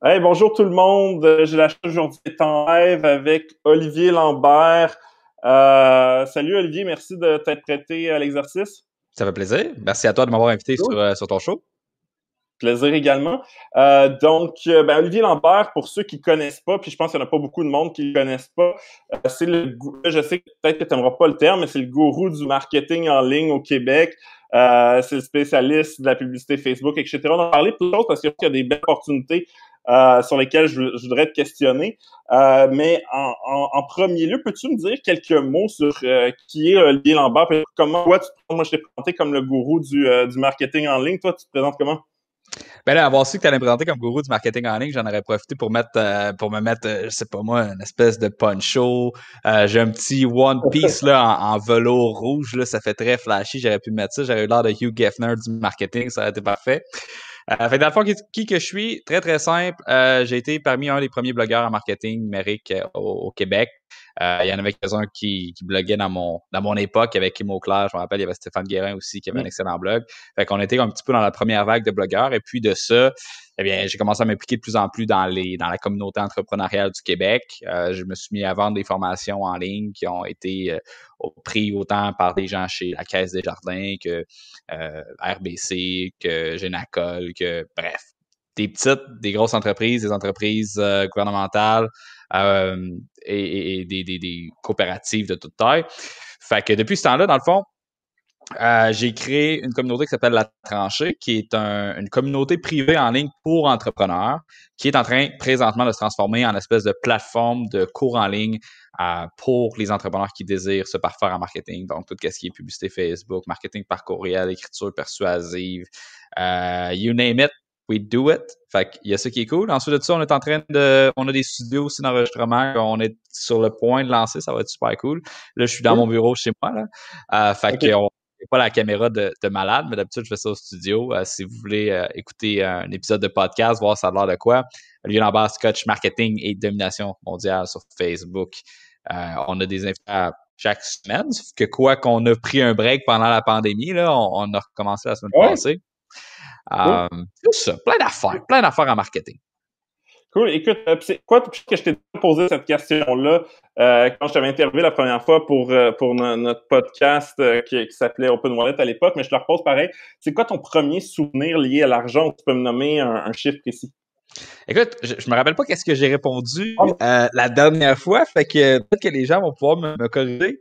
Hey, bonjour tout le monde. J'ai la chance aujourd'hui d'être en live avec Olivier Lambert. Euh, salut Olivier, merci de t'être prêté à l'exercice. Ça fait plaisir. Merci à toi de m'avoir invité sur, euh, sur, ton show. Plaisir également. Euh, donc, euh, ben, Olivier Lambert, pour ceux qui connaissent pas, puis je pense qu'il n'y en a pas beaucoup de monde qui ne connaissent pas, euh, c'est le, je sais peut-être que tu n'aimeras pas le terme, mais c'est le gourou du marketing en ligne au Québec. Euh, c'est le spécialiste de la publicité Facebook, etc. On va parler de choses parce qu'il y a des belles opportunités euh, sur lesquelles je, voudrais te questionner. Euh, mais en, en, premier lieu, peux-tu me dire quelques mots sur euh, qui est Olivier Lambert? Comment toi, tu, moi, je t'ai présenté comme le gourou du, du marketing en ligne. Toi, tu te présentes comment? Ben là, avoir su que tu allais me présenter comme gourou du marketing en ligne, j'en aurais profité pour mettre pour me mettre, je sais pas moi, une espèce de poncho. j'ai un petit One Piece là, en, en, velours rouge, là, ça fait très flashy. J'aurais pu mettre ça. J'aurais eu l'air de Hugh Geffner du marketing, ça aurait été parfait. Euh, fait dans le fond, qui, que je suis, très très simple. Euh, j'ai été parmi un des premiers blogueurs en marketing numérique euh, au, Québec. Euh, il y en avait quelques-uns qui, qui bloguaient dans mon dans mon époque avec Imo Claire, je me rappelle, il y avait Stéphane Guérin aussi qui avait un excellent blog. Fait qu'on était un petit peu dans la première vague de blogueurs. Et puis de ça, eh bien, j'ai commencé à m'impliquer de plus en plus dans les dans la communauté entrepreneuriale du Québec. Euh, je me suis mis à vendre des formations en ligne qui ont été euh, pris autant par des gens chez la Caisse des Jardins que euh, RBC, que Génacol, que bref, des petites, des grosses entreprises, des entreprises gouvernementales euh, et, des, coopératives de toute taille. Fait que depuis ce temps-là, dans le fond, euh, j'ai créé une communauté qui s'appelle La Tranchée, qui est une communauté privée en ligne pour entrepreneurs, qui est en train présentement de se transformer en espèce de plateforme de cours en ligne euh, pour les entrepreneurs qui désirent se parfaire en marketing. Donc, tout ce qui est publicité Facebook, marketing par courriel, écriture persuasive, euh, you name it, we do it. Fait qu'il y a ça qui est cool. Ensuite de ça, on est en train de, on a des studios aussi d'enregistrement qu'on est sur le point de lancer. Ça va être super cool. Là, je suis dans mon bureau chez moi, là. Euh, fait okay. qu'on pas la caméra de, de malade, mais d'habitude, je fais ça au studio. Euh, si vous voulez euh, écouter un épisode de podcast, voir ça a l'air de quoi, Olivier Lambert, Scotch Marketing et Domination mondiale sur Facebook. Euh, on a des invités chaque semaine, sauf que quoi qu'on a pris un break pendant la pandémie, là, on, a recommencé la semaine passée. C'est ça, plein d'affaires, plein d'affaires en marketing. Cool. Écoute, euh, c'est quoi que je t'ai posé cette question-là euh, quand je t'avais interviewé la première fois pour euh, pour notre podcast euh, qui, qui s'appelait Open Wallet à l'époque, mais je te le repose pareil. C'est quoi ton premier souvenir lié à l'argent? Tu peux me nommer un, un chiffre précis? Écoute, je, je me rappelle pas qu'est-ce que j'ai répondu euh, la dernière fois, fait que peut-être que les gens vont pouvoir me, me corriger.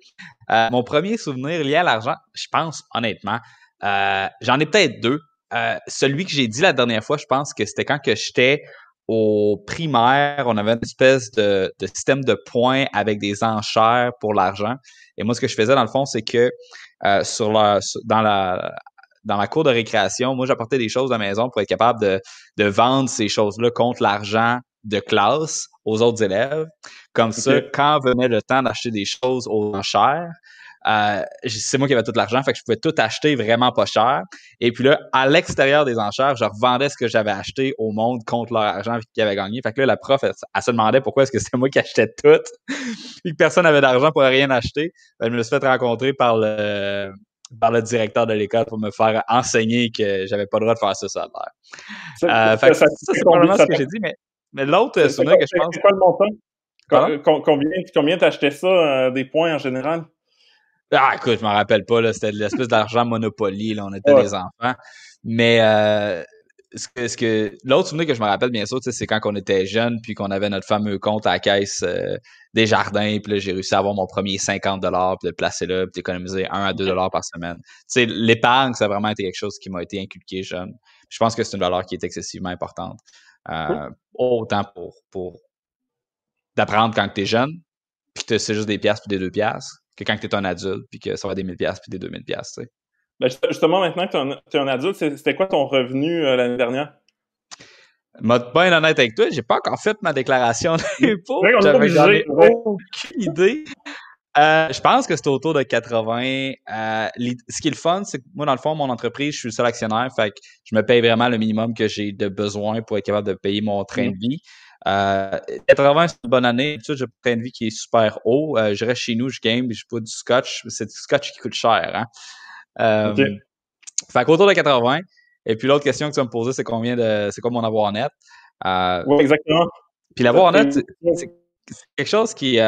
Euh, mon premier souvenir lié à l'argent, je pense honnêtement, j'en ai peut-être deux. Celui que j'ai dit la dernière fois, je pense que c'était quand que j'étais au primaire, on avait une espèce de, de, système de points avec des enchères pour l'argent. Et moi, ce que je faisais dans le fond, c'est que euh, sur la, dans la dans la cour de récréation, moi, j'apportais des choses à la maison pour être capable de, de vendre ces choses-là contre l'argent de classe aux autres élèves. Comme ça, quand venait le temps d'acheter des choses aux enchères, euh, c'est moi qui avais tout l'argent, fait que je pouvais tout acheter vraiment pas cher. Et puis là, à l'extérieur des enchères, je revendais ce que j'avais acheté au monde contre leur argent qu'ils avaient gagné. Fait que là, la prof, elle, se demandait pourquoi est-ce que c'était moi qui achetais tout, et que personne n'avait d'argent pour rien acheter. Ben, je me suis fait rencontrer par le par le directeur de l'école pour me faire enseigner que j'avais pas le droit de faire ça, ça a euh, fait ça, c'est probablement ce que j'ai dit, mais, mais l'autre souvenir que je pense... C'est quoi le montant? Combien, combien t'achetais ça, euh, des points en général? Ah, écoute, je m'en rappelle pas, là. C'était l'espèce d'argent Monopoly, là. On était des enfants. Mais, euh, ce que, ce que, l'autre souvenir que je me rappelle, bien sûr, c'est quand on était jeunes, puis qu'on avait notre fameux compte à la caisse euh, des jardins, puis là, j'ai réussi à avoir mon premier 50 dollars, puis de le placer là, puis d'économiser 1 à 2 dollars par semaine. Tu sais, l'épargne, ça a vraiment été quelque chose qui m'a été inculqué jeune. Je pense que c'est une valeur qui est excessivement importante. Euh, autant pour, pour d'apprendre quand tu es jeune, puis que c'est juste des pièces puis des deux pièces, que quand tu es un adulte, puis que ça va des 1000 pièces puis des 2000 pièces, tu sais. Ben justement, maintenant que tu es, un adulte, c'était quoi ton revenu euh, l'année dernière? Mode bien honnête avec toi, j'ai pas encore fait ma déclaration d'impôt. J'avais aucune idée. Euh, je pense que c'est autour de 80. Euh, ce qui est le fun, c'est que moi, dans le fond, mon entreprise, je suis le seul actionnaire, fait que je me paye vraiment le minimum que j'ai de besoin pour être capable de payer mon train mm. de vie. Euh, 80, c'est une bonne année. j'ai un train de vie qui est super haut. Euh, je reste chez nous, je game, je pas du scotch. C'est du scotch qui coûte cher. Hein? Euh, Fait qu'autour de 80. Et puis l'autre question que tu vas me poser, c'est combien de c'est quoi mon avoir net? oui, exactement. Puis l'avoir net, c'est quelque chose qui,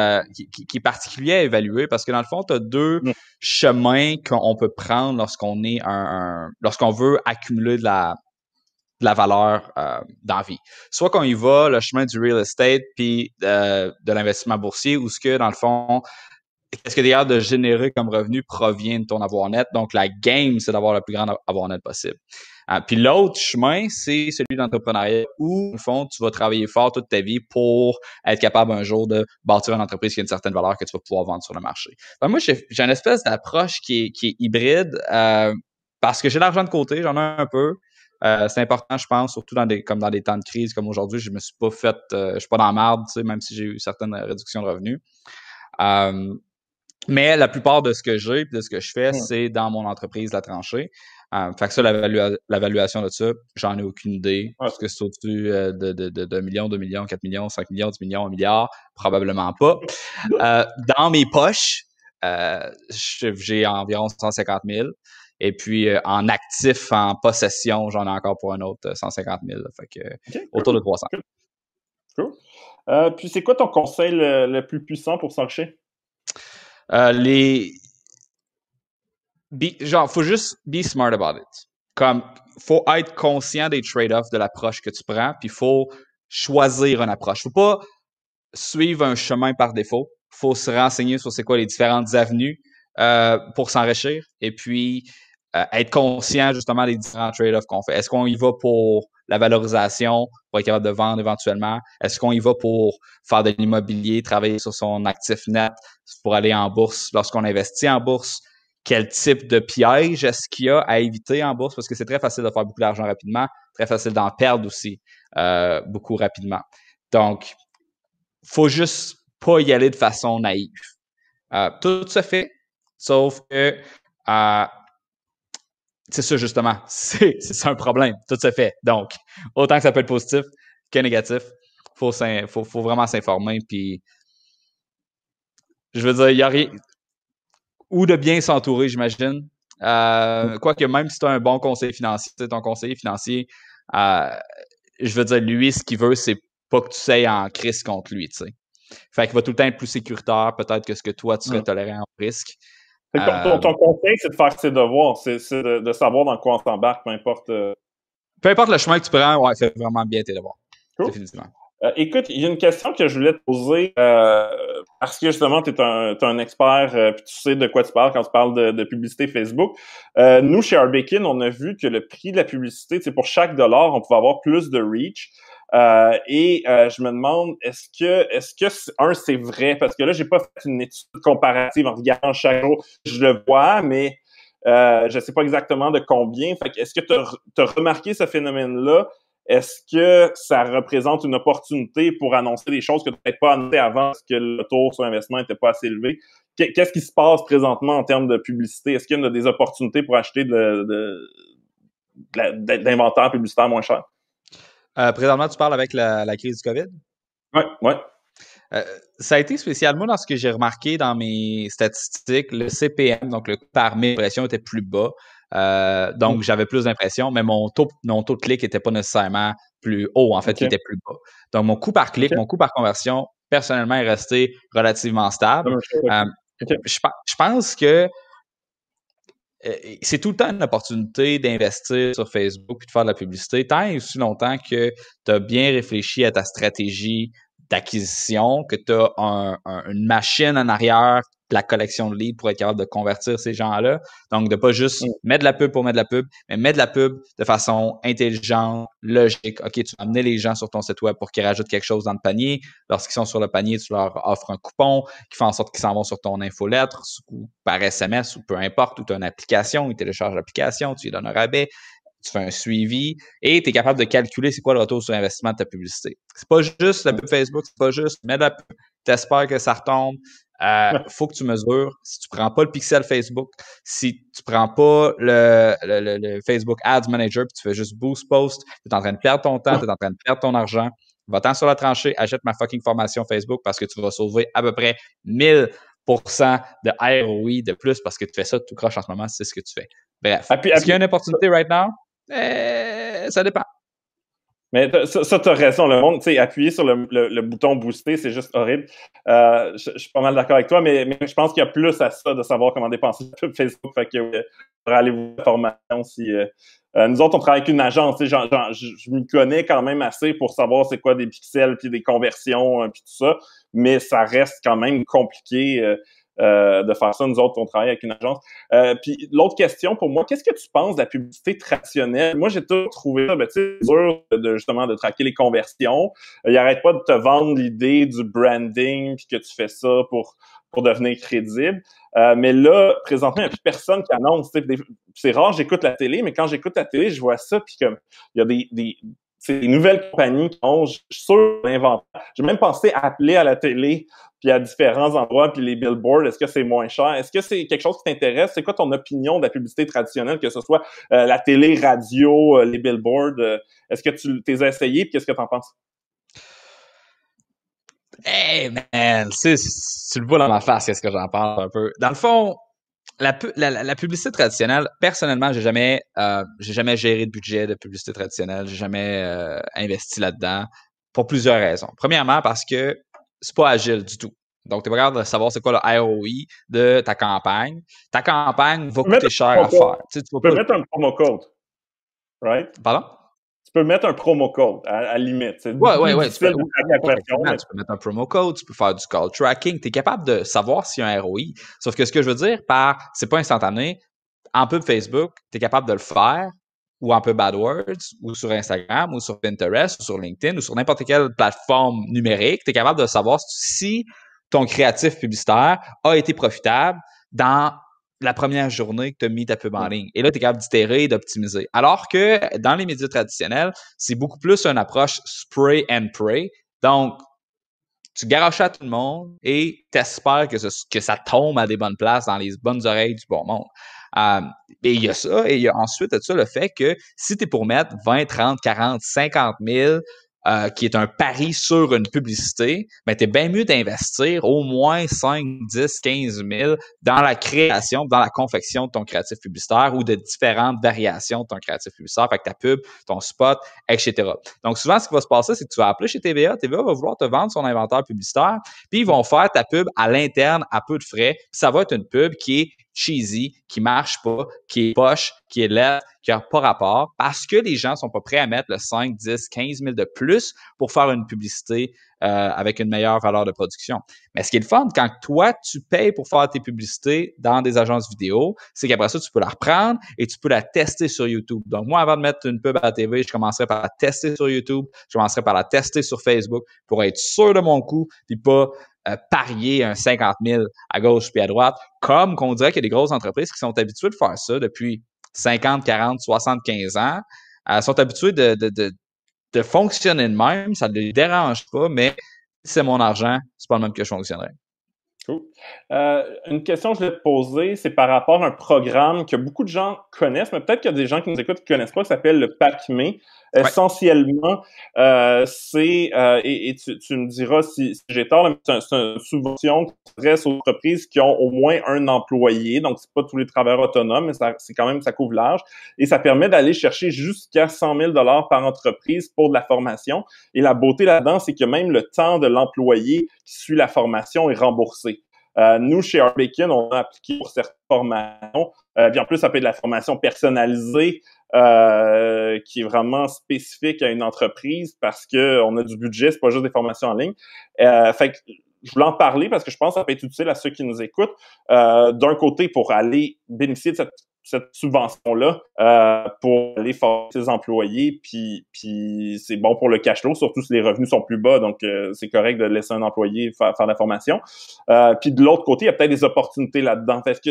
qui, est particulier à évaluer parce que dans le fond, tu as deux mm. chemins qu'on peut prendre lorsqu'on est un, lorsqu'on veut accumuler de la, de la valeur euh, dans vie. Soit qu'on y va le chemin du real estate puis de l'investissement boursier ou ce que dans le fond qu'est-ce que d'ailleurs de générer comme revenu provient de ton avoir net. Donc la game c'est d'avoir le plus grand avoir net possible. Euh, puis l'autre chemin, c'est celui d'entrepreneuriat où, au fond, tu vas travailler fort toute ta vie pour être capable un jour de bâtir une entreprise qui a une certaine valeur que tu vas pouvoir vendre sur le marché. moi, j'ai une espèce d'approche qui est, qui est hybride euh, parce que j'ai l'argent de côté, j'en ai un peu. Euh, c'est important, je pense, surtout dans des comme dans des temps de crise comme aujourd'hui, je me suis pas fait, euh, je suis pas dans la merde, tu sais, même si j'ai eu certaines réductions de revenus. Euh, mais la plupart de ce que j'ai de ce que je fais, c'est dans mon entreprise la tranchée. fait que ça, l'évaluation de ça, j'en ai aucune idée. Est-ce que c'est au-dessus de, de, de, 2 millions, 2 millions, 4 millions, 5 millions, 10 millions, 1 milliard? Probablement pas. dans mes poches, j'ai environ 150 000. Et puis euh, en actif, en possession, j'en ai encore pour un autre 150 euh, 000. fait que, autour de 300. Cool. Euh, puis c'est quoi ton conseil le, plus puissant pour s'enrichir? les. genre, faut juste be smart about it. Comme, faut être conscient des trade-offs de l'approche que tu prends, puis il faut choisir une approche. Faut pas suivre un chemin par défaut. Faut se renseigner sur c'est quoi les différentes avenues pour s'enrichir. Et puis, euh, être conscient justement des différents trade-offs qu'on fait. Est-ce qu'on y va pour la valorisation, pour être capable de vendre éventuellement? Est-ce qu'on y va pour faire de l'immobilier, travailler sur son actif net pour aller en bourse lorsqu'on investit en bourse? Quel type de piège est-ce qu'il y a à éviter en bourse? Parce que c'est très facile de faire beaucoup d'argent rapidement, très facile d'en perdre aussi euh, beaucoup rapidement. Donc, faut juste pas y aller de façon naïve. Euh, tout se fait, sauf que euh, c'est ça justement. C'est un problème. Tout se fait. Donc, autant que ça peut être positif que négatif, faut, faut, faut vraiment s'informer. Puis, je veux dire, il y a rien. Ou de bien s'entourer, j'imagine. Euh, Quoique, même si tu as un bon conseiller financier, ton conseiller financier, euh, je veux dire, lui, ce qu'il veut, c'est pas que tu sois en crise contre lui, tu sais. Fait qu'il va tout le temps être plus sécuritaire, peut-être, que ce que toi, tu serais toléré en risque. Euh, ton, conseil, c'est de faire ses devoirs, c'est de, savoir dans quoi on s'embarque, peu importe. Euh, peu importe le chemin que tu prends, ouais, c'est vraiment bien tes devoirs. Définitivement. Euh, écoute, il y a une question que je voulais te poser parce que justement, tu es, un, expert puis tu sais de quoi tu parles quand tu parles de, publicité Facebook. nous, chez Arbekin, on a vu que le prix de la publicité, c'est pour chaque dollar, on pouvait avoir plus de reach. Euh, et euh, je me demande, est-ce que, est-ce que, un, c'est vrai? Parce que là, j'ai pas fait une étude comparative en regardant chaque jour. Je le vois, mais euh, je sais pas exactement de combien. Fait est-ce que tu as, remarqué ce phénomène-là? Est-ce que ça représente une opportunité pour annoncer des choses que tu n'avais pas annoncées avant parce que le taux sur investissement n'était pas assez élevé? Qu'est-ce qui se passe présentement en termes de publicité? Est-ce qu'il y a des opportunités pour acheter de, de, d'inventaire publicitaire moins cher? Euh, présentement, tu parles avec la, crise du COVID? Oui, oui. Euh, ça a été spécialement dans ce que j'ai remarqué dans mes statistiques. Le CPM, donc le par mes impressions, était plus bas. Euh, donc, mm. j'avais plus d'impressions, mais mon taux, mon taux de clic n'était pas nécessairement plus haut. En fait, il était plus bas. Donc, mon coût par clic, mon coût par conversion, personnellement, est resté relativement stable. Je, pense que c'est tout le temps une opportunité d'investir sur Facebook et de faire de la publicité, tant et aussi longtemps que tu as bien réfléchi à ta stratégie d'acquisition, que tu as une machine en arrière la collection de leads pour être capable de convertir ces gens-là. Donc, de pas juste mm. mettre de la pub pour mettre de la pub, mais mettre de la pub de façon intelligente, logique. OK, tu vas amener les gens sur ton site web pour qu'ils rajoutent quelque chose dans le panier. Lorsqu'ils sont sur le panier, tu leur offres un coupon qui fait en sorte qu'ils s'en vont sur ton infolettre ou par SMS ou peu importe, ou tu as une application, ils téléchargent l'application, tu lui donnes un rabais, tu fais un suivi et tu es capable de calculer c'est quoi le retour sur investissement de ta publicité. C'est pas juste la pub Facebook, c'est pas juste mettre la pub, t'espères que ça retombe, euh, faut que tu mesures. Si tu prends pas le pixel Facebook, si tu prends pas le, le, Facebook Ads Manager, puis tu fais juste boost post, tu es en train de perdre ton temps, tu es en train de perdre ton argent. Va-t'en sur la tranchée, achète ma fucking formation Facebook parce que tu vas sauver à peu près 1000% de ROI de plus parce que tu fais ça tout croche en ce moment, c'est ce que tu fais. Bref. Ah, Est-ce qu'il y a une opportunité right now? Eh, ça dépend. Mais ça, ça tu as raison. Le monde, tu sais, appuyer sur le, le, bouton booster, c'est juste horrible. Euh, je, suis pas mal d'accord avec toi, mais, mais je pense qu'il y a plus à ça de savoir comment dépenser Facebook. Fait que euh, aller vous formation si. Euh, euh, nous autres, on travaille avec une agence. Je, je m'y connais quand même assez pour savoir c'est quoi des pixels puis des conversions puis tout ça, mais ça reste quand même compliqué. Euh, de faire ça. Nous autres, on travaille avec une agence. Euh, puis l'autre question pour moi, qu'est-ce que tu penses de la publicité traditionnelle? Moi, j'ai toujours trouvé ça, ben, dur de, justement de traquer les conversions. Il arrête pas de te vendre l'idée du branding puis que tu fais ça pour pour devenir crédible. Euh, mais là, présentement, il n'y a plus personne qui annonce. C'est rare, j'écoute la télé, mais quand j'écoute la télé, je vois ça, puis comme il y a des, des, des nouvelles compagnies qui ont, je suis sûr, l'inventaire. J'ai même pensé appeler à la télé puis à différents endroits, puis les billboards, est-ce que c'est moins cher? Est-ce que c'est quelque chose qui t'intéresse? C'est quoi ton opinion de la publicité traditionnelle, que ce soit euh, la télé, radio, euh, les billboards? Euh, est-ce que tu t'es essayé, puis qu'est-ce que tu en penses? Hey man, tu le vois dans ma face, qu'est-ce que j'en pense un peu. Dans le fond, la, la, publicité traditionnelle, personnellement, j'ai jamais, j'ai jamais géré de budget de publicité traditionnelle, j'ai jamais investi là-dedans pour plusieurs raisons. Premièrement, parce que c'est pas agile du tout. Donc, tu es pas capable de savoir c'est quoi le ROI de ta campagne. Ta campagne va coûter cher à faire. Tu, peux mettre un promo code. Right? Pardon? Tu peux mettre un promo code à, la limite. Oui, oui, oui. Tu, peux, mettre un promo code, tu peux faire du call tracking. Tu es capable de savoir s'il y a un ROI. Sauf que ce que je veux dire par c'est pas instantané, en pub Facebook, tu es capable de le faire ou un peu BadWords, ou sur Instagram, ou sur Pinterest, ou sur LinkedIn, ou sur n'importe quelle plateforme numérique, tu es capable de savoir si ton créatif publicitaire a été profitable dans la première journée que tu as mis ta pub en ligne. Et là, tu es capable d'itérer et d'optimiser. Alors que dans les médias traditionnels, c'est beaucoup plus une approche spray and pray. Donc, tu garoches à tout le monde et t'espères que, que ça tombe à des bonnes places dans les bonnes oreilles du bon monde. Euh, et il y a ça, et il y a ensuite ça le fait que si tu es pour mettre 20, 30, 40, 50 000 euh, qui est un pari sur une publicité, ben, tu es bien mieux d'investir au moins 5, 10, 15 000 dans la création, dans la confection de ton créatif publicitaire ou de différentes variations de ton créatif publicitaire, avec ta pub, ton spot, etc. Donc, souvent, ce qui va se passer, c'est que tu vas appeler chez TVA, TVA va vouloir te vendre son inventaire publicitaire, puis ils vont faire ta pub à l'interne à peu de frais, puis ça va être une pub qui est cheesy, qui marche pas, qui est poche, qui est laid, qui n'a pas rapport, parce que les gens sont pas prêts à mettre le 5, 10, 15 000 de plus pour faire une publicité euh, avec une meilleure valeur de production. Mais ce qui est le fun, quand toi, tu payes pour faire tes publicités dans des agences vidéo, c'est qu'après ça, tu peux la reprendre et tu peux la tester sur YouTube. Donc, moi, avant de mettre une pub à la TV, je commencerai par la tester sur YouTube, je commencerai par la tester sur Facebook pour être sûr de mon coup, puis pas euh, parier un 50 000 à gauche puis à droite, comme qu'on dirait qu'il y a des grosses entreprises qui sont habituées de faire ça depuis 50, 40, 75 ans. Sont habituées de, de, de, de fonctionner de même, ça ne les dérange pas, mais si c'est mon argent, c'est pas le même que je fonctionnerais. Cool. Euh, une question que je voulais te poser, c'est par rapport à un programme que beaucoup de gens connaissent, mais peut-être qu'il y a des gens qui nous écoutent qui ne connaissent pas, qui s'appelle le PACME. Essentiellement, euh, c'est, euh, et, tu, tu, me diras si, si j'ai tort, c'est une subvention qui s'adresse aux entreprises qui ont au moins un employé, donc c'est pas tous les travailleurs autonomes, mais c'est quand même, ça couvre large, et ça permet d'aller chercher jusqu'à 100 000 dollars par entreprise pour de la formation. Et la beauté là-dedans, c'est que même le temps de l'employé qui suit la formation est remboursé. Euh, nous, chez Arbekin, on a appliqué pour certaines formations. Euh, en plus, ça peut être de la formation personnalisée euh, qui est vraiment spécifique à une entreprise parce que on a du budget, c'est pas juste des formations en ligne. Euh, fait que je voulais en parler parce que je pense que ça peut être utile à ceux qui nous écoutent. Euh, D'un côté, pour aller bénéficier de cette, cette subvention-là euh, pour aller former ses employés, puis, c'est bon pour le cash flow, surtout si les revenus sont plus bas, donc euh, c'est correct de laisser un employé faire, faire la formation. Euh, puis de l'autre côté, il y a peut-être des opportunités là-dedans. Que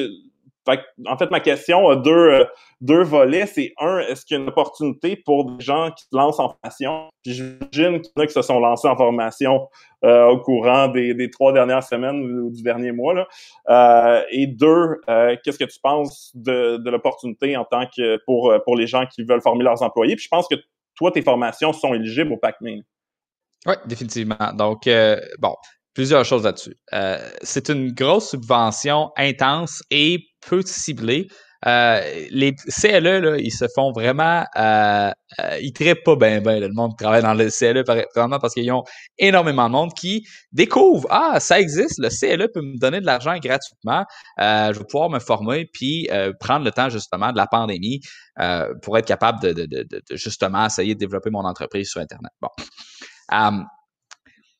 en fait, ma question a deux, euh, deux volets. C'est un, est-ce qu'il y a une opportunité pour des gens qui se lancent en formation? Puis j'imagine qu'il y en a qui se sont lancés en formation euh, au courant des, des, trois dernières semaines ou du dernier mois. Euh, et deux, qu'est-ce que tu penses de, de l'opportunité en tant que pour, pour les gens qui veulent former leurs employés? Puis je pense que toi, tes formations sont éligibles au PACME. Oui, définitivement. Donc, bon, plusieurs choses là-dessus. c'est une grosse subvention intense et peu ciblée euh, les CLE, là, ils se font vraiment, euh, euh ils traitent pas bien, ben, le monde qui travaille dans le CLE, vraiment parce qu'ils ont énormément de monde qui découvre, ah, ça existe, le CLE peut me donner de l'argent gratuitement, euh, je vais pouvoir me former, puis euh, prendre le temps justement de la pandémie pour être capable de, de, de, de, justement essayer de développer mon entreprise sur Internet. Bon.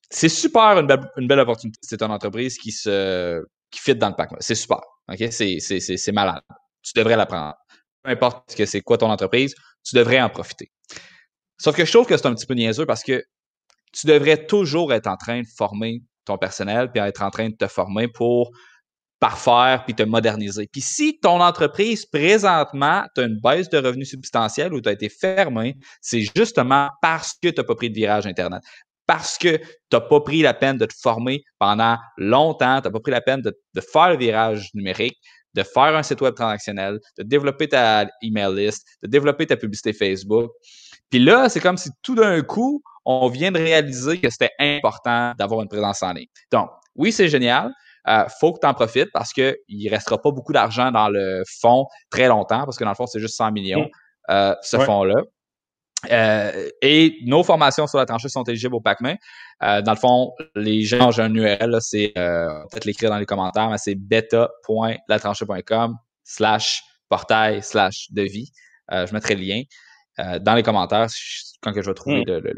C'est super une belle, opportunité. C'est une entreprise qui se fit dans le pack. C'est super. C'est malade tu devrais l'apprendre. Peu importe que c'est quoi ton entreprise, tu devrais en profiter. Sauf que je trouve que c'est un petit peu niaiseux parce que tu devrais toujours être en train de former ton personnel puis être en train de te former pour parfaire puis te moderniser. Puis si ton entreprise présentement, tu as une baisse de revenus substantielle ou tu as été fermé, c'est justement parce que tu n'as pas pris de virage Internet. Parce que tu n'as pas pris la peine de te former pendant longtemps, tu n'as pas pris la peine de, de faire le virage numérique, de faire un site web transactionnel, de développer ta email list, de développer ta publicité Facebook. Puis là, c'est comme si tout d'un coup, on vient de réaliser que c'était important d'avoir une présence en ligne. Donc, oui, c'est génial. Euh, faut que tu en profites parce qu'il ne restera pas beaucoup d'argent dans le fonds très longtemps, parce que dans le fond, c'est juste 100 millions, mm. euh, ce fonds-là. Euh, et nos formations sur la tranchée sont éligibles au PACME. Euh, dans le fond, les gens, j'ai un URL, c'est euh, peut-être l'écrire dans les commentaires, mais c'est beta.latranchée.com slash portail slash devis. Euh, je mettrai le lien dans les commentaires quand que je vais trouver mm. le, le,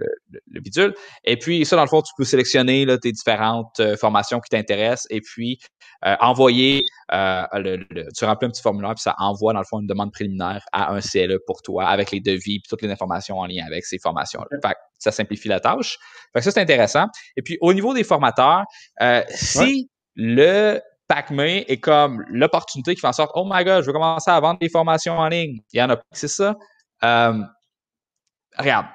le, bidule. Et puis, ça, dans le fond, tu peux sélectionner là, tes différentes euh, formations qui t'intéressent et puis euh, envoyer, euh, le, tu remplis un petit formulaire puis ça envoie, dans le fond, une demande préliminaire à un CLE pour toi avec les devis puis toutes les informations en lien avec ces formations-là. Fait ça simplifie la tâche. Fait que ça, c'est intéressant. Et puis, au niveau des formateurs, si le PACME est comme l'opportunité qui fait en sorte, oh my god, je veux commencer à vendre des formations en ligne. Il y en a, c'est ça? Regarde,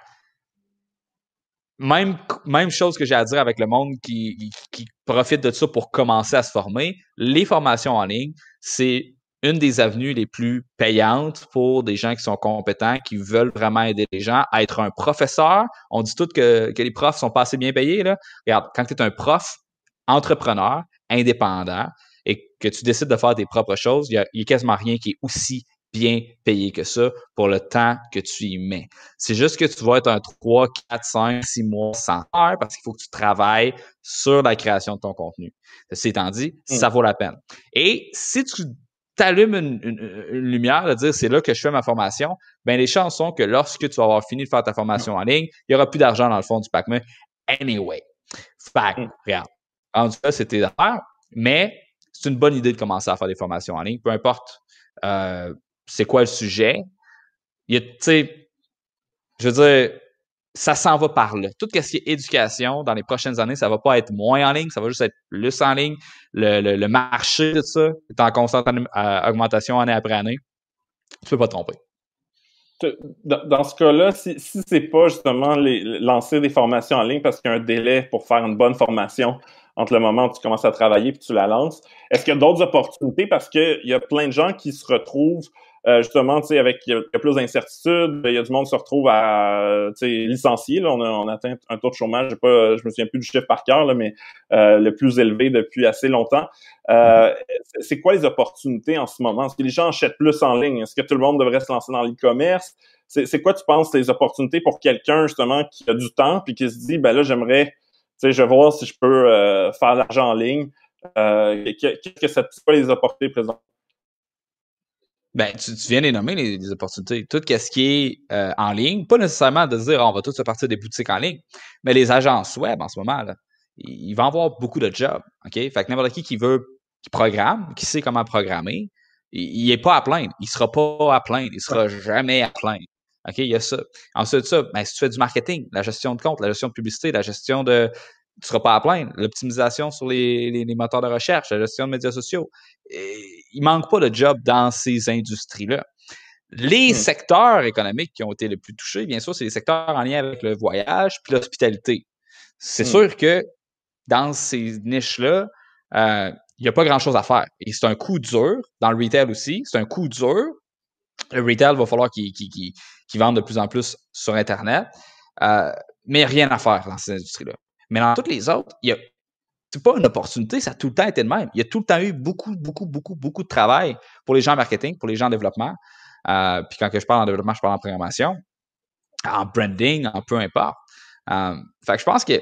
même, même chose que j'ai à dire avec le monde qui, qui, profite de ça pour commencer à se former. Les formations en ligne, c'est une des avenues les plus payantes pour des gens qui sont compétents, qui veulent vraiment aider les gens à être un professeur. On dit tout que, que les profs sont pas assez bien payés. Regarde, quand tu es un prof, entrepreneur, indépendant, et que tu décides de faire tes propres choses, il n'y a, a, quasiment rien qui est aussi bien payé que ça pour le temps que tu y mets. C'est juste que tu vas être un 3, 4, 5, 6 mois sans faire parce qu'il faut que tu travailles sur la création de ton contenu. Ceci étant dit, mmh. ça vaut la peine. Et si tu t'allumes une, lumière de dire c'est là que je fais ma formation, ben les chances sont que lorsque tu vas avoir fini de faire ta formation en ligne, il y aura plus d'argent dans le fond du PACME anyway. Fait mmh. regarde. En tout cas, c'était d'affaires, mais c'est une bonne idée de commencer à faire des formations en ligne, peu importe euh, c'est quoi le sujet? Il tu sais, je veux dire, ça s'en va par là. Tout ce qui est éducation, dans les prochaines années, ça va pas être moins en ligne, ça va juste être plus en ligne. Le, le, marché de ça est en constante augmentation année après année. Tu peux pas te tromper. Dans ce cas-là, si, si c'est pas justement lancer des formations en ligne parce qu'il y a un délai pour faire une bonne formation entre le moment où tu commences à travailler et tu la lances, est-ce qu'il y a d'autres opportunités? Parce qu'il y a plein de gens qui se retrouvent euh, justement, tu sais, avec il y, a plus d'incertitudes, il y a du monde qui se retrouve à, licencié. Là, on a, on atteint un taux de chômage, pas, je me souviens plus du chiffre par cœur, là, mais euh, le plus élevé depuis assez longtemps. Euh, c'est quoi les opportunités en ce moment? Est-ce que les gens achètent plus en ligne? Est-ce que tout le monde devrait se lancer dans l'e-commerce? C'est quoi, tu penses, les opportunités pour quelqu'un, justement, qui a du temps puis qui se dit, ben là, j'aimerais, tu sais, je vais voir si je peux faire l'argent en ligne. Qu'est-ce que ça, quoi les opportunités présentes? Ben, tu, viens de nommer les, opportunités. Tout ce qui est euh, en ligne, pas nécessairement de dire on va tous se partir des boutiques en ligne, mais les agences web en ce moment, là, ils vont avoir beaucoup de jobs. OK? Fait que n'importe qui qui veut, qui programme, qui sait comment programmer, il n'est pas à plaindre. Il sera pas à plaindre. Il sera jamais à plaindre. OK? Il y a ça. Ensuite ça, ben, si tu fais du marketing, la gestion de compte, la gestion de publicité, la gestion de, tu seras pas à plaindre. L'optimisation sur les, les, moteurs de recherche, la gestion de médias sociaux. Et, il manque pas de job dans ces industries-là. Les hmm. secteurs économiques qui ont été les plus touchés, bien sûr, c'est les secteurs en lien avec le voyage puis l'hospitalité. C'est hmm. sûr que dans ces niches-là, euh, il n'y a pas grand-chose à faire. Et c'est un coup dur. Dans le retail aussi, c'est un coup dur. Le retail va falloir qu'il qu vende de plus en plus sur Internet. Euh, mais rien à faire dans ces industries-là. Mais dans toutes les autres, il y a c'est pas une opportunité, ça a tout le temps été de même. Il y a tout le temps eu beaucoup, beaucoup, beaucoup, beaucoup de travail pour les gens en marketing, pour les gens en développement. Euh, puis quand je parle en développement, je parle en programmation, en branding, en peu importe. Euh, fait que je pense que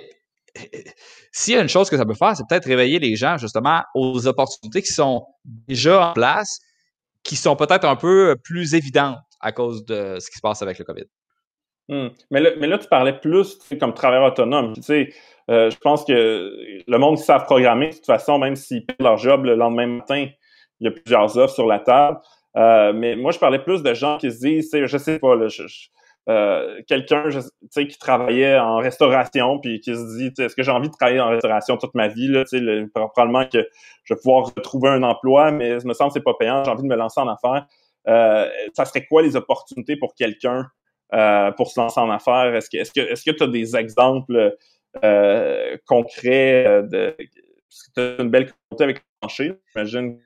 s'il y a une chose que ça peut faire, c'est peut-être réveiller les gens justement aux opportunités qui sont déjà en place, qui sont peut-être un peu plus évidentes à cause de ce qui se passe avec le COVID. Hmm. Mais, là, mais, là, tu parlais plus comme travailleur autonome. Tu sais, euh, je pense que le monde qui savent programmer, de toute façon, même s'ils perdent leur job le lendemain matin, il y a plusieurs offres sur la table. Euh, mais moi, je parlais plus de gens qui se disent, je sais pas, là, euh, quelqu'un qui travaillait en restauration puis qui se dit est-ce que j'ai envie de travailler en restauration toute ma vie là, le, probablement que je vais pouvoir retrouver un emploi mais ça me semble que c'est pas payant j'ai envie de me lancer en affaires. Euh, ça serait quoi les opportunités pour quelqu'un euh, pour se lancer en affaires? Est-ce que est-ce que est-ce que tu as des exemples euh, concrets de tu as une belle communauté avec le marché j'imagine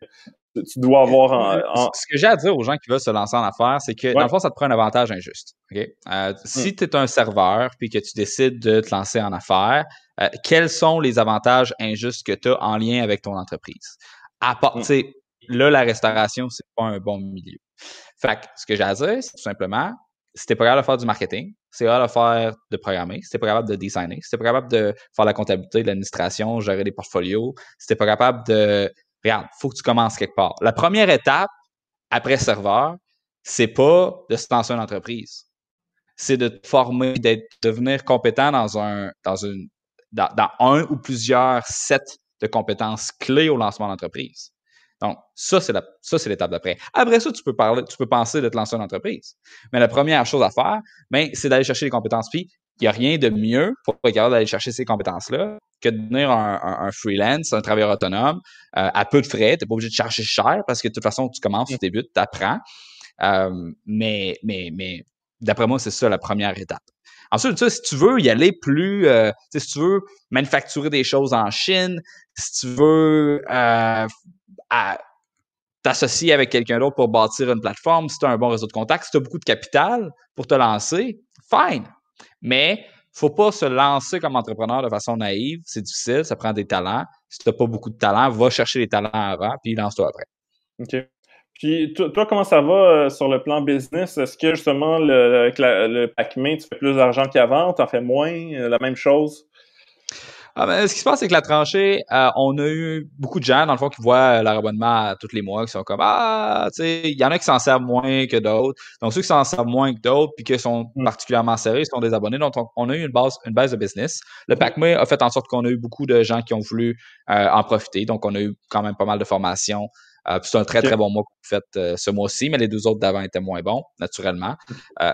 tu dois avoir en, Ce que j'ai à dire aux gens qui veulent se lancer en affaires, c'est que dans le fond, ça te prend un avantage injuste. Euh, si hmm. tu es un serveur puis que tu décides de te lancer en affaires, euh, quels sont les avantages injustes que tu as en lien avec ton entreprise? À part, hmm. là, la restauration, c'est pas un bon milieu. Fait que ce que j'ai à dire, c'est tout simplement, si pas capable de faire du marketing, si t'es capable de faire de programmer, si pas capable de designer, si pas capable de faire la comptabilité, l'administration, gérer des portfolios, si pas capable de regarde, faut que tu commences quelque part. La première étape après serveur, c'est pas de se lancer une entreprise. C'est de te former, d'être, devenir compétent dans un, dans une, dans, un ou plusieurs sets de compétences clés au lancement d'entreprise. Donc, ça, c'est la, ça, c'est l'étape d'après. Après ça, tu peux parler, tu peux penser de te lancer une entreprise. Mais la première chose à faire, ben, c'est d'aller chercher les compétences. Puis, il n'y a rien de mieux pour être capable d'aller chercher ces compétences-là que de devenir un, freelance, un travailleur autonome euh, à peu de frais. Tu n'es pas obligé de chercher cher parce que de toute façon, tu commences, tu débutes, tu apprends. Euh, mais mais, mais d'après moi, c'est ça la première étape. Ensuite, si tu veux y aller plus, euh, si tu veux manufacturer des choses en Chine, si tu veux t'associer avec quelqu'un d'autre pour bâtir une plateforme, si tu as un bon réseau de contacts, si tu as beaucoup de capital pour te lancer, fine. Mais faut pas se lancer comme entrepreneur de façon naïve. C'est difficile, ça prend des talents. Si tu n'as pas beaucoup de talents, va chercher les talents avant, puis lance-toi après. OK. Puis toi, comment ça va euh, sur le plan business? Est-ce que justement le, avec le Pac-Man, tu fais plus d'argent qu'avant, tu en fais moins, euh, la même chose? Ah ce qui se passe, c'est que la tranchée, euh, on a eu beaucoup de gens, dans le fond, qui voient leur abonnement tous les mois, qui sont comme Ah, tu sais, il y en a qui s'en servent moins que d'autres. Donc, ceux qui s'en servent moins que d'autres, puis qui sont mm. particulièrement serrés, sont des abonnés. Donc, on, a eu une base, une base de business. Le PACME a fait en sorte qu'on a eu beaucoup de gens qui ont voulu euh, en profiter. Donc, on a eu quand même pas mal de formations. Euh, c'est un très, très bon mois qu'on fait euh, ce mois-ci, mais les deux autres d'avant étaient moins bons, naturellement. Mm.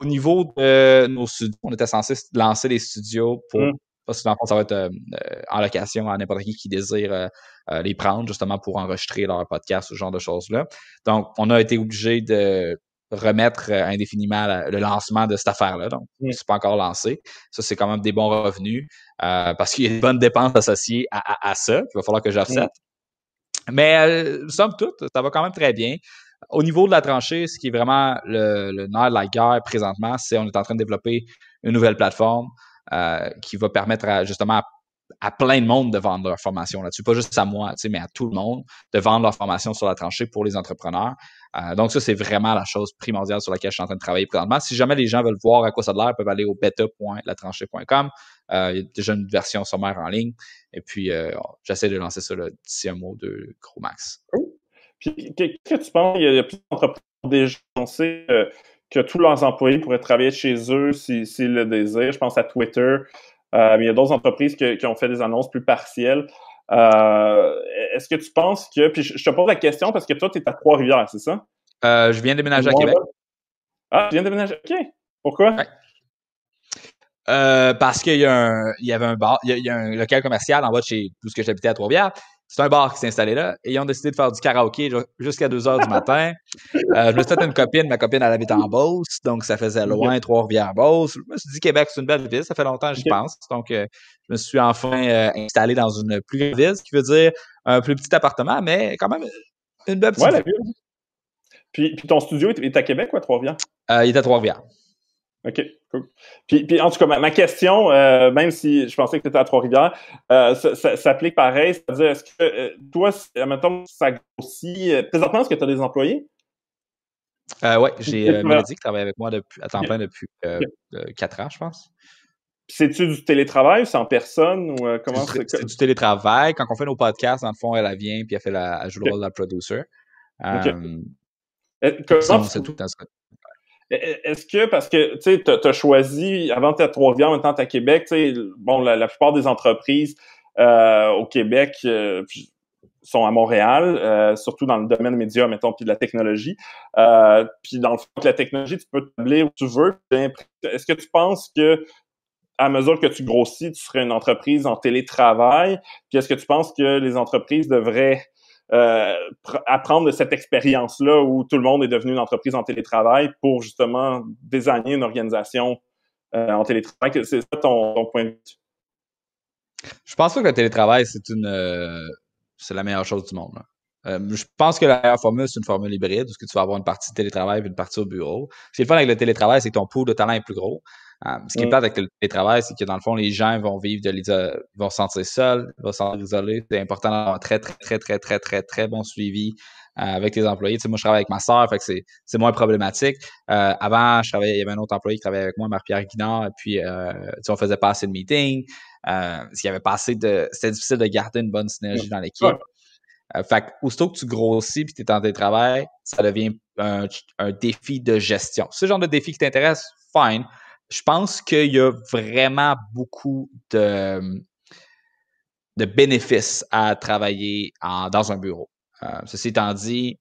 au niveau de nos studios, on était censé lancer les studios pour mm. Parce que dans le fond, ça va être euh, euh, en location à n'importe qui qui désire euh, les prendre justement pour enregistrer leur podcast, ce genre de choses-là. Donc, on a été obligé de remettre indéfiniment le lancement de cette affaire-là. Donc, mmh. c'est pas encore lancé. Ça, c'est quand même des bons revenus parce qu'il y a des bonnes dépenses associées à, ça. Il va falloir que j'offsette. Mmh. Mais somme toute, ça va quand même très bien. Au niveau de la tranchée, ce qui est vraiment le, le nerf de la guerre présentement, c'est on est en train de développer une nouvelle plateforme. Euh, qui va permettre à, justement à, plein de monde de vendre leur formation là-dessus, pas juste à moi, mais à tout le monde, de vendre leur formation sur la tranchée pour les entrepreneurs. Euh, donc ça, c'est vraiment la chose primordiale sur laquelle je suis en train de travailler présentement. Si jamais les gens veulent voir à quoi ça a l'air, ils peuvent aller au beta.latranchée.com. Euh, il y a déjà une version sommaire en ligne. Et puis, j'essaie de lancer ça d'ici un mois de gros max. Puis, qu'est-ce que tu penses? Il y a, plusieurs entrepreneurs déjà lancé que tous leurs employés pourraient travailler chez eux s'ils si, le désirent. Je pense à Twitter. Euh, mais il y a d'autres entreprises qui ont fait des annonces plus partielles. Euh, Est-ce que tu penses que. Puis je, te pose la question parce que toi, tu es à Trois-Rivières, c'est ça? Euh, je viens de déménager à Québec. Ah, tu viens de déménager. OK. Pourquoi? Euh, parce qu'il y, y avait un bar, il y, a, un local commercial en bas de chez tout ce que j'habitais à Trois-Rivières. C'est un bar qui s'est installé là et ils ont décidé de faire du karaoké jusqu'à 2 heures du matin. Euh, je me suis fait une copine, ma copine elle habite en Beauce, donc ça faisait loin, Trois-Rivières-Beauce. Je me suis dit Québec, c'est une belle ville, ça fait longtemps que j'y pense. Donc euh, je me suis enfin euh, installé dans une plus grande ville, ce qui veut dire un plus petit appartement, mais quand même une belle petite ville. Puis, puis, ton studio est à Québec ou à Trois-Rivières? il est à Trois-Rivières. OK, cool. Puis, puis en tout cas, ma, question, euh, même si je pensais que tu étais à Trois-Rivières, euh, ça, ça, s'applique pareil. C'est-à-dire, est-ce que euh, toi, mettons, ça grossit. Euh, présentement, est-ce que tu as des employés? Euh, oui, j'ai euh, Mélodie qui travaille avec moi depuis, à temps plein depuis quatre ans, je pense. C'est-tu du télétravail, c'est en personne ou comment c'est? du télétravail. Quand on fait nos podcasts, dans le fond, elle, vient puis elle fait la, elle joue le rôle de la producer. Comment c'est tout dans ce cas. Est-ce que, parce que tu as choisi, avant tu Trois-Rivières, maintenant tu à Québec, bon, la, plupart des entreprises euh, au Québec euh, sont à Montréal, euh, surtout dans le domaine média, mettons, puis de la technologie. puis dans le fond, la technologie, tu peux tabler où tu veux. Est-ce que tu penses que à mesure que tu grossis, tu serais une entreprise en télétravail? Puis est-ce que tu penses que les entreprises devraient euh, apprendre de cette expérience-là où tout le monde est devenu une entreprise en télétravail pour justement désigner une organisation euh, en télétravail. C'est ça ton, point de vue? Je pense pas que le télétravail, c'est une euh, c'est la meilleure chose du monde. je pense que la meilleure formule, c'est une formule hybride, où tu vas avoir une partie de télétravail et une partie au bureau. Ce qui est le fun avec le télétravail, c'est que ton pool de talent est plus gros. Euh, ce qui est mm. plate avec le télétravail, c'est que dans le fond, les gens vont vivre de ils vont se sentir seuls, vont se sentir isolés. C'est important d'avoir un très, très, très, très, très, très, très bon suivi euh, avec les employés. Tu sais, moi, je travaille avec ma soeur, fait que c'est moins problématique. Euh, avant, je travaillais, il y avait un autre employé qui travaillait avec moi, Marc-Pierre Guinard, et puis euh, tu sais, on faisait pas assez de meetings. Euh, y avait pas assez de. C'était difficile de garder une bonne synergie dans l'équipe. fait que, aussitôt que tu grossis puis tu es en télétravail, ça devient un, un, défi de gestion. Ce genre de défi qui t'intéresse, fine je pense qu'il y a vraiment beaucoup de, bénéfices à travailler dans un bureau. Euh, ceci étant dit,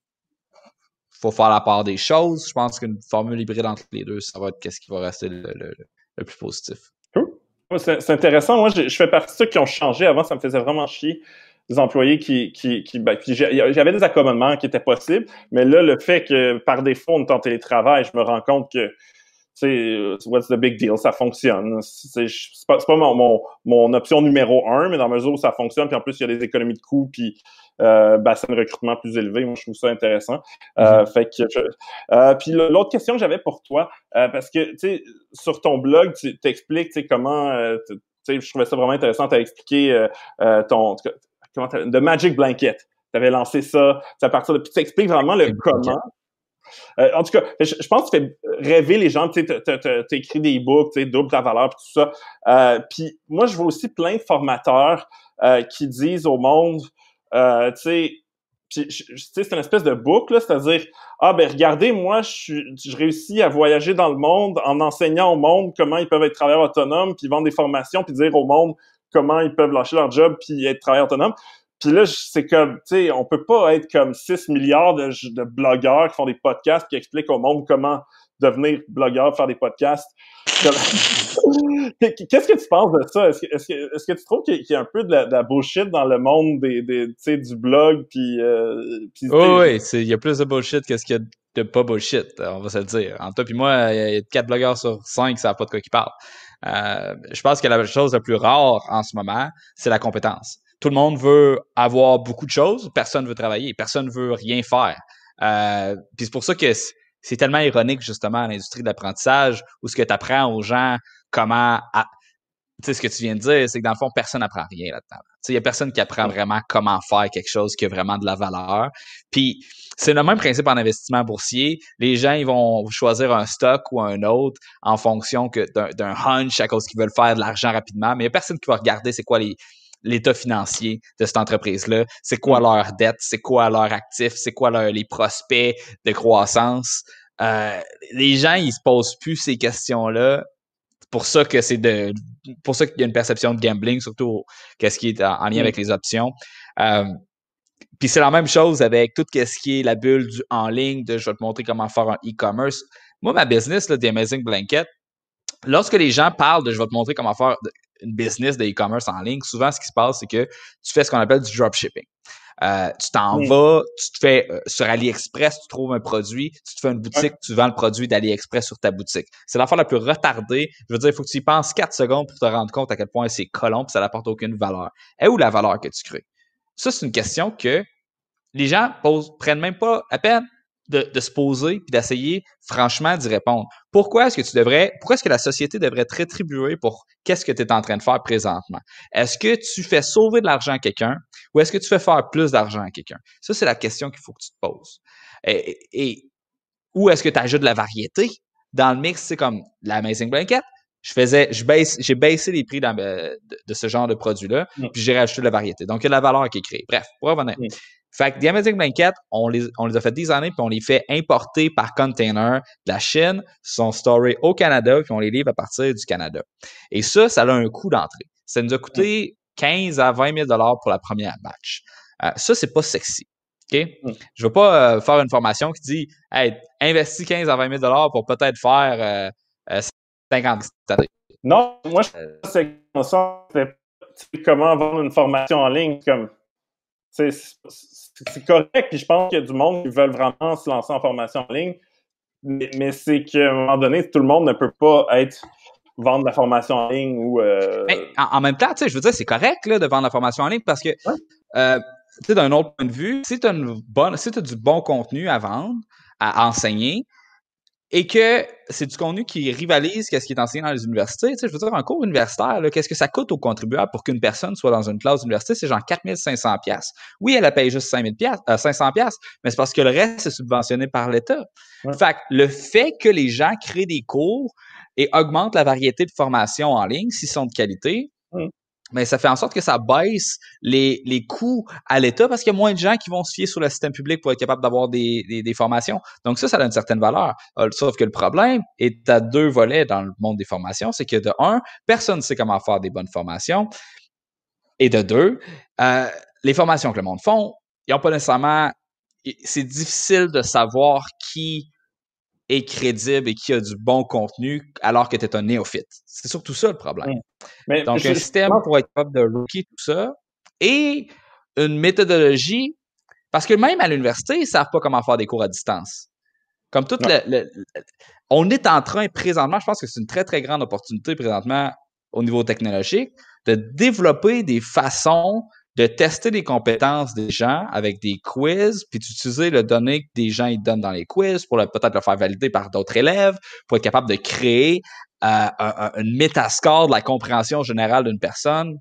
il faut faire la part des choses. Je pense qu'une formule hybride entre les deux, ça va être ce qui va rester le, plus positif. C'est intéressant. Moi, je, fais partie de ceux qui ont changé. Avant, ça me faisait vraiment chier des employés qui, qui, qui ben, j'avais des accommodements qui étaient possibles, mais là, le fait que par défaut, on est en télétravail, je me rends compte que what's the big deal? Ça fonctionne. C'est pas, pas mon, mon, mon, option numéro un, mais dans la mesure où ça fonctionne, puis en plus, il y a des économies de coûts, puis euh, bassin de recrutement plus élevé. Moi, je trouve ça intéressant. Euh, mm-hmm. fait que, euh, puis l'autre question que j'avais pour toi, euh, parce que, tu sais, sur ton blog, tu t'expliques, tu sais, comment, tu sais, je trouvais ça vraiment intéressant, tu as expliqué ton, comment The Magic Blanket. Tu avais lancé ça, à partir de, puis tu expliques vraiment le comment. Euh, en tout cas, je, pense que tu fais rêver les gens. Tu écrit des books, tu double ta valeur, tout ça. Euh, puis moi, je vois aussi plein de formateurs euh, qui disent au monde, tu sais, c'est une espèce de boucle, c'est-à-dire, ah ben regardez, moi, je, je réussis à voyager dans le monde en enseignant au monde comment ils peuvent être travailleurs autonomes, puis vendre des formations, puis dire au monde comment ils peuvent lâcher leur job puis être travailleurs autonomes. Puis là, c'est comme, tu sais, on peut pas être comme 6 milliards de, de, blogueurs qui font des podcasts qui expliquent au monde comment devenir blogueur, faire des podcasts. Qu'est-ce que tu penses de ça? Est-ce que, est que, est que, tu trouves qu'il y, a un peu de la, bullshit dans le monde des, des du blog? Puis, euh, oui, il y a plus de bullshit que ce qu'il y a de pas bullshit, on va se le dire. En toi puis moi, il y a 4 blogueurs sur 5 qui savent pas de quoi ils parlent. Euh, je pense que la chose la plus rare en ce moment, c'est la compétence tout le monde veut avoir beaucoup de choses, personne veut travailler, personne veut rien faire. Euh, puis c'est pour ça que c'est tellement ironique justement l'industrie de l'apprentissage où ce que tu apprends aux gens comment tu sais ce que tu viens de dire c'est que dans le fond personne n'apprend rien là-dedans. Il y a personne qui apprend vraiment comment faire quelque chose qui a vraiment de la valeur. Puis c'est le même principe en investissement boursier. Les gens ils vont choisir un stock ou un autre en fonction que d'un hunch à cause qu'ils veulent faire de l'argent rapidement, mais il y a personne qui va regarder c'est quoi les l'état financier de cette entreprise-là, c'est quoi leur dette, c'est quoi leur actif, c'est quoi leur, les prospects de croissance? Euh, les gens, ils se posent plus ces questions-là. Pour ça que c'est de, pour ça qu'il y a une perception de gambling, surtout qu'est-ce qui est en, lien mm. avec les options. Euh, puis c'est la même chose avec tout ce qui est la bulle du en ligne, de je vais te montrer comment faire un e-commerce. Moi, ma business, là, The Amazing Blanket, lorsque les gens parlent de je vais te montrer comment faire une business de e-commerce en ligne, souvent, ce qui se passe, c'est que tu fais ce qu'on appelle du dropshipping. Euh, tu t'en vas, tu te fais euh, sur AliExpress, tu trouves un produit, tu te fais une boutique, tu vends le produit d'AliExpress sur ta boutique. C'est l'affaire la plus retardée. Je veux dire, il faut que tu y penses 4 secondes pour te rendre compte à quel point c'est colon et ça n'apporte aucune valeur. Et où la valeur que tu crées? Ça, c'est une question que les gens posent, prennent même pas la peine de, de se poser puis d'essayer franchement d'y répondre. Pourquoi est-ce que tu devrais, pourquoi est-ce que la société devrait te rétribuer pour qu'est-ce que tu es en train de faire présentement? Est-ce que tu fais sauver de l'argent à quelqu'un ou est-ce que tu fais faire plus d'argent à quelqu'un? Ça, c'est la question qu'il faut que tu te poses. Et, et ou est-ce que tu ajoutes de la variété? Dans le mix, c'est comme l'Amazing Blanket. Je faisais, je baisse, j'ai baissé les prix de, de, ce genre de produit-là, mm. puis j'ai rajouté de la variété. Donc, il y a de la valeur qui est créée. Bref, pour revenir. Mm. Fait que The Amazing Blanket, on les, on les a fait 10 années, puis on les fait importer par container de la Chine, son story au Canada, puis on les livre à partir du Canada. Et ça, ça a un coût d'entrée. Ça nous a coûté 15 à 20 000 pour la première batch. Euh, ça, c'est pas sexy. OK? Mm. Je veux pas euh, faire une formation qui dit hey, investis 15 à 20 000 pour peut-être faire euh, 50 euh, Non, moi, je pense que comment vendre une formation en ligne. comme C'est correct, puis je pense qu'il y a du monde qui veulent vraiment se lancer en formation en ligne. Mais, c'est qu'à un moment donné, tout le monde ne peut pas être vendre la formation en ligne ou. Euh, en, même temps, tu sais, je veux dire, c'est correct là, de vendre la formation en ligne parce que euh, tu sais, d'un autre point de vue, si tu as, as, du bon contenu à vendre, à enseigner, et que c'est du contenu qui rivalise ce qui est enseigné dans les universités. Tu sais, je veux dire, un cours universitaire, qu'est-ce que ça coûte aux contribuables pour qu'une personne soit dans une classe d'université? C'est genre 4500 pièces. Oui, elle a payé juste 5000 euh, 500 pièces, mais c'est parce que le reste est subventionné par l'État. Fait que le fait que les gens créent des cours et augmentent la variété de formations en ligne, s'ils sont de qualité, mais ça fait en sorte que ça baisse les, les coûts à l'État parce qu'il y a moins de gens qui vont se fier sur le système public pour être capable d'avoir des, des, des, formations. Donc ça, ça a une certaine valeur. Euh, sauf que le problème est à deux volets dans le monde des formations. C'est que de un, personne ne sait comment faire des bonnes formations. Et de deux, euh, les formations que le monde font, ils n'ont pas nécessairement... C'est difficile de savoir qui est crédible et qui a du bon contenu alors que tu es un néophyte. C'est surtout ça le problème. Mais Donc, un système pour être capable de rookie tout ça et une méthodologie, parce que même à l'université, ils ne savent pas comment faire des cours à distance. Comme tout le, On est en train présentement, je pense que c'est une très, très grande opportunité présentement au niveau technologique, de développer des façons de tester les compétences des gens avec des quiz, puis d'utiliser le données que des gens ils donnent dans les quiz pour peut-être le faire valider par d'autres élèves, pour être capable de créer euh, une métascore de la compréhension générale d'une personne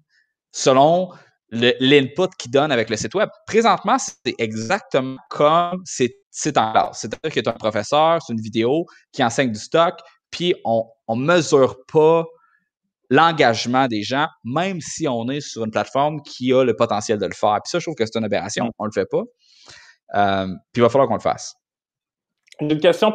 selon l'input qu'il donne avec le site web. Présentement, c'est exactement comme c'est en classe. C'est-à-dire que tu as un professeur, c'est une vidéo qui enseigne du stock, puis on ne mesure pas l'engagement des gens, même si on est sur une plateforme qui a le potentiel de le faire. Puis ça, je trouve que c'est une aberration. On le fait pas. Euh, puis il va falloir qu'on le fasse. Une question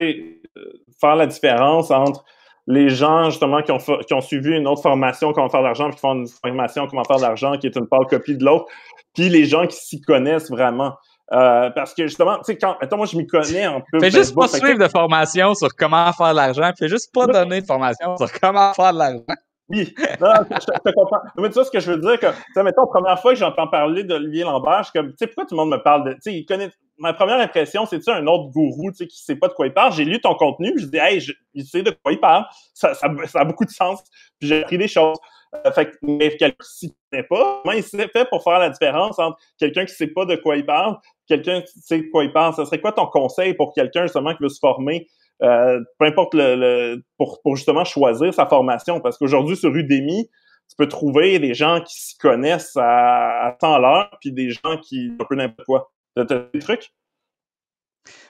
faire la différence entre les gens justement qui ont, qui ont suivi une autre formation comment faire de l'argent, puis qui font une formation comment faire de l'argent, qui est une pâle copie de l'autre, puis les gens qui s'y connaissent vraiment. Euh, parce que justement, tu sais, quand, attends, moi, je m'y connais un peu. Fais juste pas suivre de formation sur comment faire de l'argent. Fais juste pas donner de formation sur comment faire de l'argent. Oui, non, je, te comprends. Mais tu vois ce que je veux dire, que, tu sais, mettons, la première fois que j'entends parler d'Olivier Lambert, je suis comme, tu sais, pourquoi tout le monde me parle de, tu sais, il connaît, ma première impression, c'est tu un autre gourou, tu sais, qui sait pas de quoi il parle? J'ai lu ton contenu, je dis, hey, je, il sait de quoi il parle. Ça, ça, ça a beaucoup de sens. Puis j'ai appris des choses. Euh, fait que, mais quelqu'un qui s'y connaît pas, comment il s'est fait pour faire la différence entre quelqu'un qui sait pas de quoi il parle, quelqu'un sait de quoi il parle? Ça serait quoi ton conseil pour quelqu'un justement qui veut se former, euh, peu importe le, pour, pour justement choisir sa formation? Parce qu'aujourd'hui, sur Udemy, tu peux trouver des gens qui s'y connaissent à, à temps l'heure, puis des gens qui un peu n'importe quoi. T'as des trucs?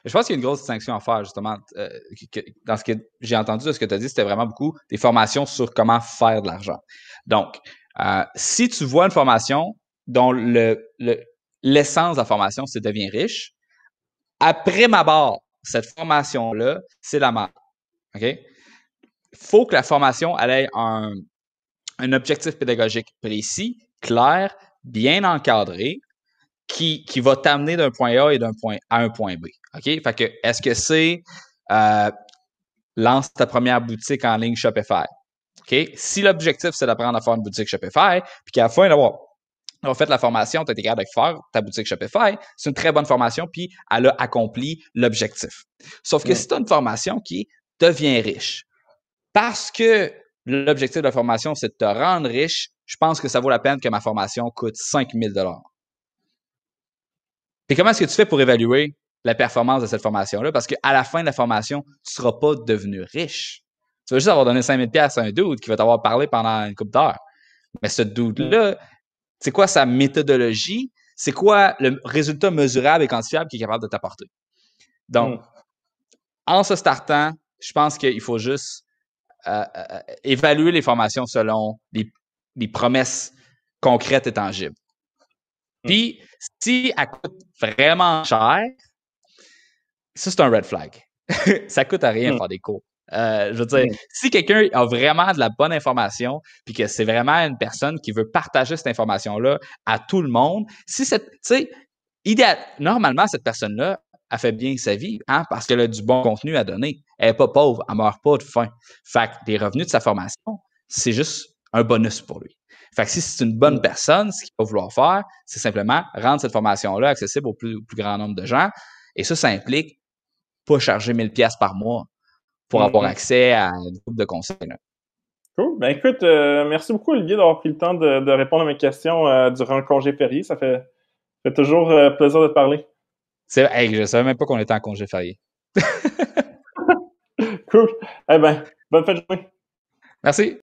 Je pense qu'il y a une grosse distinction à faire, justement. Euh, dans ce que j'ai entendu de ce que tu as dit, c'était vraiment beaucoup des formations sur comment faire de l'argent. Donc, euh, si tu vois une formation dont le, l'essence de la formation, c'est devenir riche, après ma barre, cette formation-là, c'est la merde. OK? faut que la formation ait un, un objectif pédagogique précis, clair, bien encadré, qui, qui va t'amener d'un point A et d'un point à un point B. OK? Fait que, est-ce que c'est euh, lance ta première boutique en ligne Shopify? OK? Si l'objectif, c'est d'apprendre à faire une boutique Shopify, puis qu'à la fin d'avoir fait la formation, tu as été capable de faire ta boutique Shopify, c'est une très bonne formation, puis elle a accompli l'objectif. Sauf que si tu as une formation qui devient riche, parce que l'objectif de la formation, c'est de te rendre riche, je pense que ça vaut la peine que ma formation coûte 5000 dollars Puis comment est-ce que tu fais pour évaluer la performance de cette formation-là? Parce qu'à la fin de la formation, tu ne seras pas devenu riche. Tu vas juste avoir donné 5000 pièces à un dude qui va t'avoir parlé pendant une couple d'heures. Mais ce dude-là, c'est quoi sa méthodologie? C'est quoi le résultat mesurable et quantifiable qu'il est capable de t'apporter? Donc, mm. en se startant, je pense qu'il faut juste euh, euh, évaluer les formations selon les, promesses concrètes et tangibles. Mm. Puis, si elle coûte vraiment cher, ça, c'est un red flag. ça coûte à rien de mm. faire des cours. Euh, je veux dire, si quelqu'un a vraiment de la bonne information, puis que c'est vraiment une personne qui veut partager cette information-là à tout le monde, si cette, tu sais, idéal, normalement, cette personne-là, a fait bien sa vie, hein, parce qu'elle a du bon contenu à donner. Elle n'est pas pauvre, elle ne meurt pas de faim. Fait que les revenus de sa formation, c'est juste un bonus pour lui. Fait que si c'est une bonne personne, ce qu'il va vouloir faire, c'est simplement rendre cette formation-là accessible au plus, grand nombre de gens. Et ça, ça implique pas charger 1000 pièces par mois pour avoir mm-hmm. accès à un groupe de conseils. Cool. Ben écoute, euh, merci beaucoup Olivier d'avoir pris le temps de, répondre à mes questions euh, durant le congé férié. Ça fait, fait toujours euh, plaisir de te parler. C'est, hey, je savais même pas qu'on était en congé férié. cool. Eh ben, bonne fin de journée. Merci.